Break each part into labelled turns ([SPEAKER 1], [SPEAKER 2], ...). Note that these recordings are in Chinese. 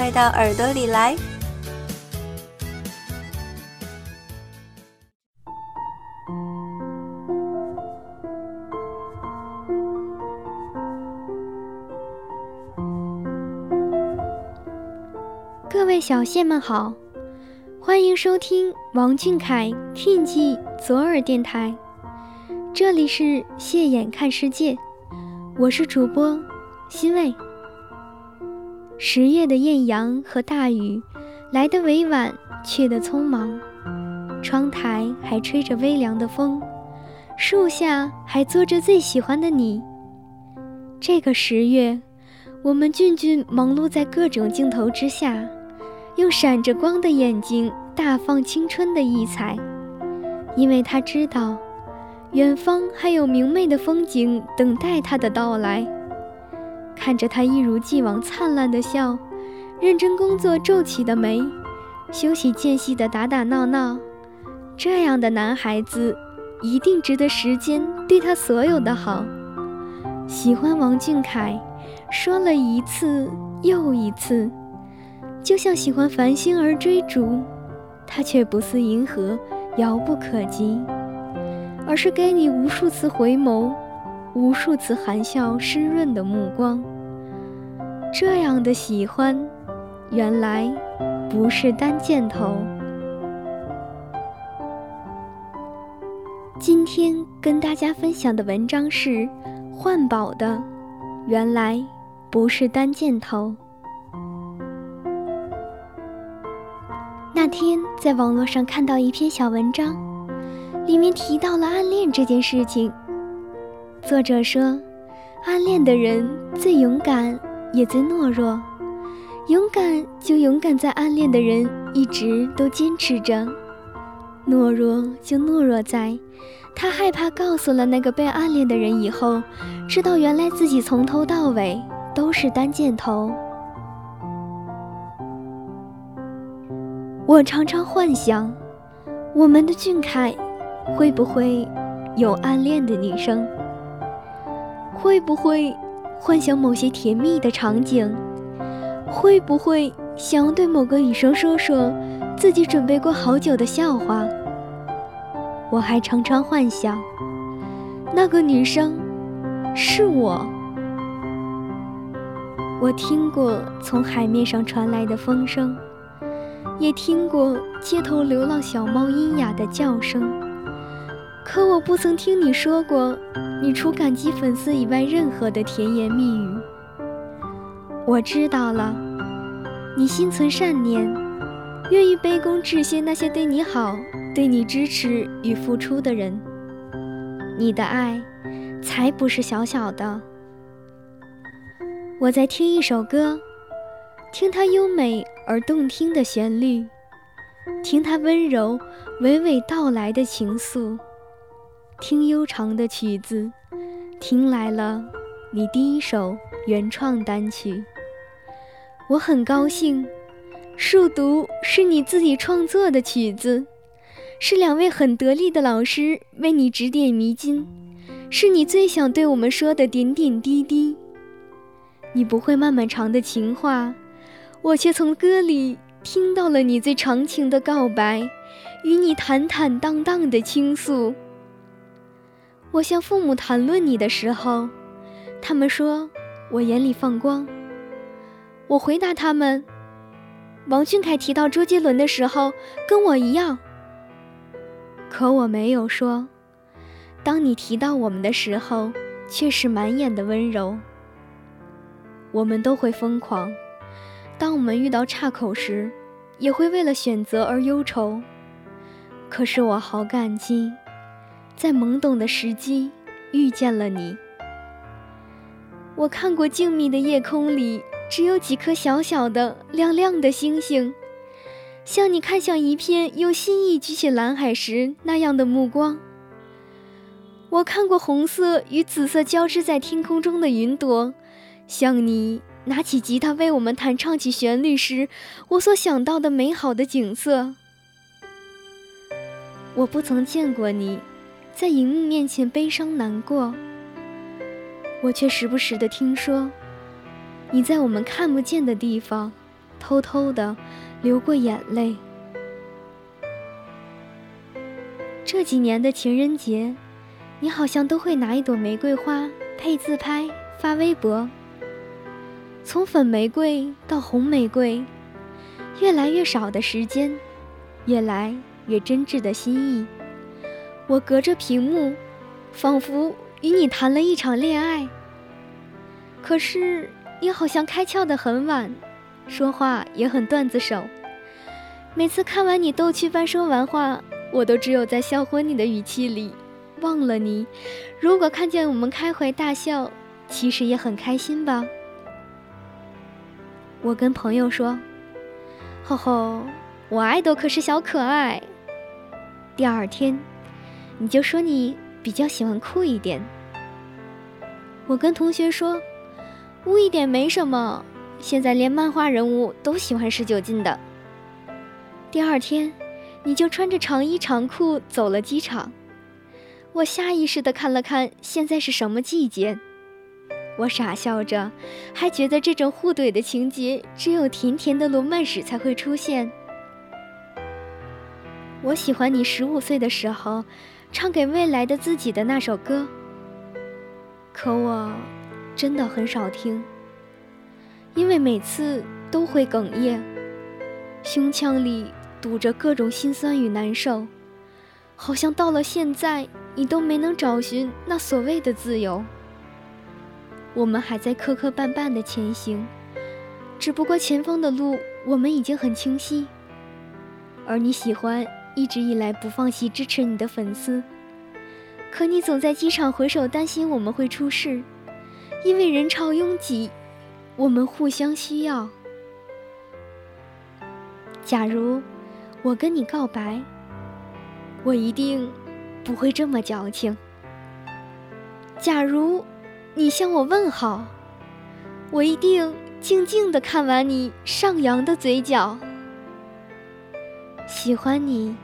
[SPEAKER 1] 快到耳朵里来！
[SPEAKER 2] 各位小蟹们好，欢迎收听王俊凯 King 左耳电台，这里是蟹眼看世界，我是主播欣慰。十月的艳阳和大雨来得委婉，去得匆忙，窗台还吹着微凉的风，树下还坐着最喜欢的你。这个十月，我们俊俊忙碌在各种镜头之下。用闪着光的眼睛大放青春的异彩，因为他知道，远方还有明媚的风景等待他的到来。看着他一如既往灿烂的笑，认真工作皱起的眉，休息间隙的打打闹闹，这样的男孩子一定值得时间对他所有的好。喜欢王俊凯，说了一次又一次。就像喜欢繁星而追逐，他却不似银河，遥不可及，而是给你无数次回眸，无数次含笑湿润的目光。这样的喜欢，原来不是单箭头。今天跟大家分享的文章是换宝的，原来不是单箭头。那天在网络上看到一篇小文章，里面提到了暗恋这件事情。作者说，暗恋的人最勇敢，也最懦弱。勇敢就勇敢在暗恋的人一直都坚持着；懦弱就懦弱在，他害怕告诉了那个被暗恋的人以后，知道原来自己从头到尾都是单箭头。我常常幻想，我们的俊凯会不会有暗恋的女生？会不会幻想某些甜蜜的场景？会不会想要对某个女生说说自己准备过好久的笑话？我还常常幻想，那个女生是我。我听过从海面上传来的风声。也听过街头流浪小猫阴哑的叫声，可我不曾听你说过，你除感激粉丝以外任何的甜言蜜语。我知道了，你心存善念，愿意卑躬致谢那些对你好、对你支持与付出的人。你的爱，才不是小小的。我在听一首歌，听它优美。而动听的旋律，听它温柔娓娓道来的情愫，听悠长的曲子，听来了你第一首原创单曲。我很高兴，数独是你自己创作的曲子，是两位很得力的老师为你指点迷津，是你最想对我们说的点点滴滴。你不会漫漫长的情话。我却从歌里听到了你最长情的告白，与你坦坦荡荡的倾诉。我向父母谈论你的时候，他们说我眼里放光。我回答他们，王俊凯提到周杰伦的时候跟我一样。可我没有说，当你提到我们的时候，却是满眼的温柔。我们都会疯狂。当我们遇到岔口时，也会为了选择而忧愁。可是我好感激，在懵懂的时机遇见了你。我看过静谧的夜空里只有几颗小小的、亮亮的星星，像你看向一片用心意举起蓝海时那样的目光。我看过红色与紫色交织在天空中的云朵，像你拿起吉他为我们弹唱起旋律时，我所想到的美好的景色。我不曾见过你，在荧幕面前悲伤难过，我却时不时的听说，你在我们看不见的地方，偷偷的流过眼泪。这几年的情人节。你好像都会拿一朵玫瑰花配自拍发微博，从粉玫瑰到红玫瑰，越来越少的时间，越来越真挚的心意。我隔着屏幕，仿佛与你谈了一场恋爱。可是你好像开窍的很晚，说话也很段子手。每次看完你逗趣般说完话，我都只有在销魂你的语气里。忘了你，如果看见我们开怀大笑，其实也很开心吧。我跟朋友说：“吼吼，我爱豆可是小可爱。”第二天，你就说你比较喜欢酷一点。我跟同学说：“污一点没什么，现在连漫画人物都喜欢十九禁的。”第二天，你就穿着长衣长裤走了机场。我下意识地看了看现在是什么季节，我傻笑着，还觉得这种互怼的情节只有甜甜的罗曼史才会出现。我喜欢你十五岁的时候，唱给未来的自己的那首歌。可我真的很少听，因为每次都会哽咽，胸腔里堵着各种心酸与难受，好像到了现在。你都没能找寻那所谓的自由，我们还在磕磕绊绊的前行，只不过前方的路我们已经很清晰。而你喜欢一直以来不放弃支持你的粉丝，可你总在机场回首，担心我们会出事，因为人潮拥挤，我们互相需要。假如我跟你告白，我一定。不会这么矫情。假如你向我问好，我一定静静的看完你上扬的嘴角。喜欢你，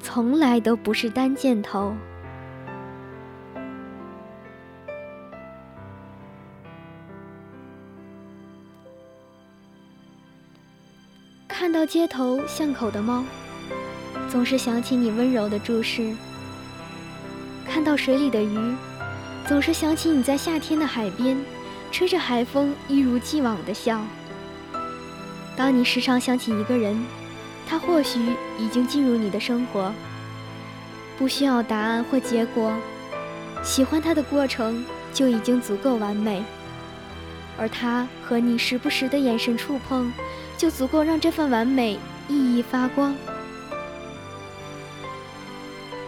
[SPEAKER 2] 从来都不是单箭头。看到街头巷口的猫，总是想起你温柔的注视。看到水里的鱼，总是想起你在夏天的海边，吹着海风，一如既往的笑。当你时常想起一个人，他或许已经进入你的生活，不需要答案或结果，喜欢他的过程就已经足够完美，而他和你时不时的眼神触碰，就足够让这份完美熠熠发光。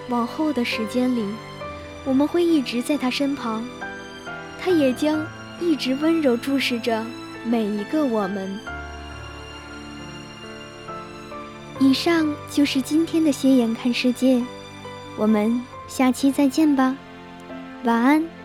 [SPEAKER 2] 往后的时间里。我们会一直在他身旁，他也将一直温柔注视着每一个我们。以上就是今天的斜眼看世界，我们下期再见吧，晚安。